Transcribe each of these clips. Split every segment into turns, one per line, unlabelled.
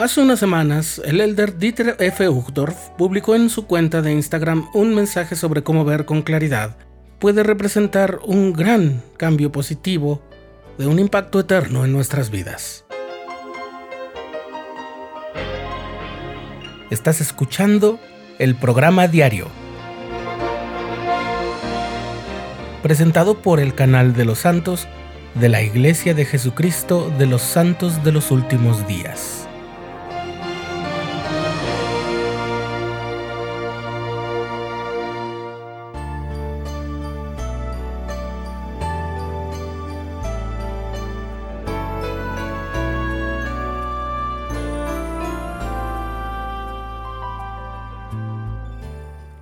Hace unas semanas, el elder Dieter F. Uchtdorf publicó en su cuenta de Instagram un mensaje sobre cómo ver con claridad puede representar un gran cambio positivo de un impacto eterno en nuestras vidas. Estás escuchando el programa diario, presentado por el canal de los santos de la Iglesia de Jesucristo de los Santos de los Últimos Días.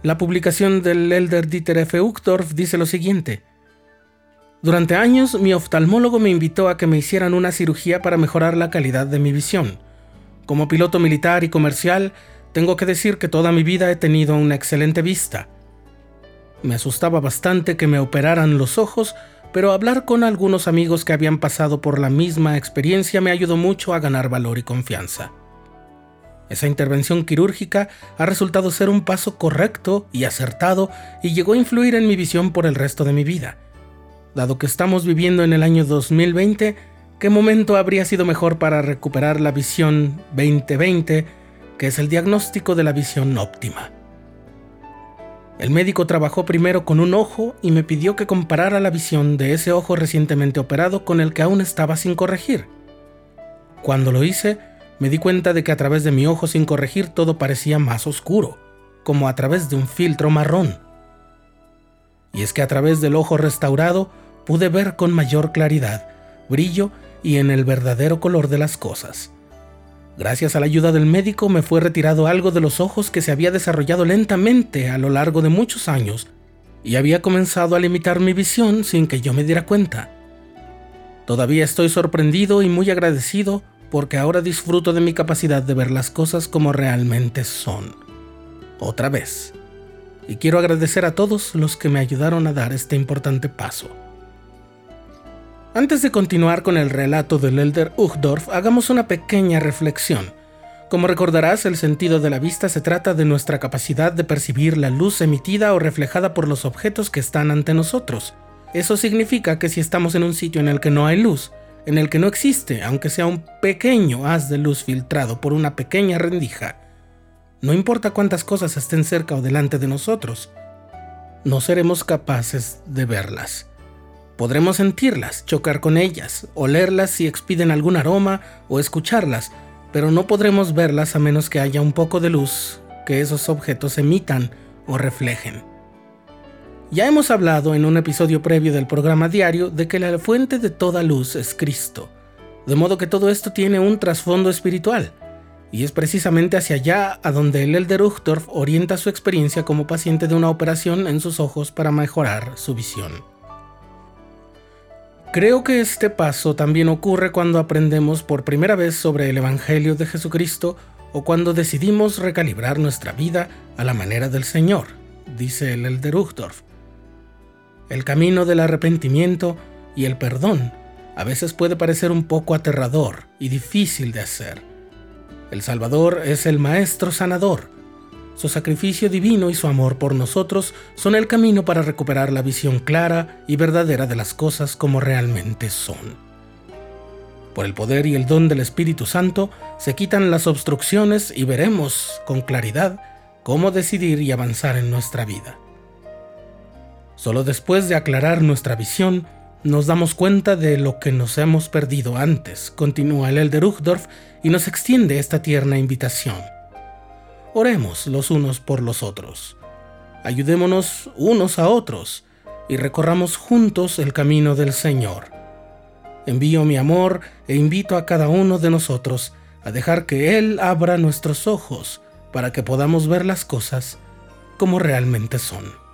La publicación del elder Dieter F. Uchtdorf dice lo siguiente. Durante años mi oftalmólogo me invitó a que me hicieran una cirugía para mejorar la calidad de mi visión. Como piloto militar y comercial, tengo que decir que toda mi vida he tenido una excelente vista. Me asustaba bastante que me operaran los ojos, pero hablar con algunos amigos que habían pasado por la misma experiencia me ayudó mucho a ganar valor y confianza. Esa intervención quirúrgica ha resultado ser un paso correcto y acertado y llegó a influir en mi visión por el resto de mi vida. Dado que estamos viviendo en el año 2020, ¿qué momento habría sido mejor para recuperar la visión 2020, que es el diagnóstico de la visión óptima? El médico trabajó primero con un ojo y me pidió que comparara la visión de ese ojo recientemente operado con el que aún estaba sin corregir. Cuando lo hice, me di cuenta de que a través de mi ojo sin corregir todo parecía más oscuro, como a través de un filtro marrón. Y es que a través del ojo restaurado pude ver con mayor claridad, brillo y en el verdadero color de las cosas. Gracias a la ayuda del médico me fue retirado algo de los ojos que se había desarrollado lentamente a lo largo de muchos años y había comenzado a limitar mi visión sin que yo me diera cuenta. Todavía estoy sorprendido y muy agradecido porque ahora disfruto de mi capacidad de ver las cosas como realmente son. Otra vez. Y quiero agradecer a todos los que me ayudaron a dar este importante paso. Antes de continuar con el relato del Elder Uchtdorf, hagamos una pequeña reflexión. Como recordarás, el sentido de la vista se trata de nuestra capacidad de percibir la luz emitida o reflejada por los objetos que están ante nosotros. Eso significa que si estamos en un sitio en el que no hay luz, en el que no existe, aunque sea un pequeño haz de luz filtrado por una pequeña rendija, no importa cuántas cosas estén cerca o delante de nosotros, no seremos capaces de verlas. Podremos sentirlas, chocar con ellas, olerlas si expiden algún aroma o escucharlas, pero no podremos verlas a menos que haya un poco de luz que esos objetos emitan o reflejen. Ya hemos hablado en un episodio previo del programa diario de que la fuente de toda luz es Cristo, de modo que todo esto tiene un trasfondo espiritual, y es precisamente hacia allá a donde el Elder Uchtdorf orienta su experiencia como paciente de una operación en sus ojos para mejorar su visión. Creo que este paso también ocurre cuando aprendemos por primera vez sobre el Evangelio de Jesucristo o cuando decidimos recalibrar nuestra vida a la manera del Señor, dice el Elder Uchtdorf. El camino del arrepentimiento y el perdón a veces puede parecer un poco aterrador y difícil de hacer. El Salvador es el Maestro Sanador. Su sacrificio divino y su amor por nosotros son el camino para recuperar la visión clara y verdadera de las cosas como realmente son. Por el poder y el don del Espíritu Santo se quitan las obstrucciones y veremos con claridad cómo decidir y avanzar en nuestra vida. Solo después de aclarar nuestra visión, nos damos cuenta de lo que nos hemos perdido antes, continúa el Elder Uchtdorf y nos extiende esta tierna invitación. Oremos los unos por los otros. Ayudémonos unos a otros y recorramos juntos el camino del Señor. Envío mi amor e invito a cada uno de nosotros a dejar que Él abra nuestros ojos para que podamos ver las cosas como realmente son.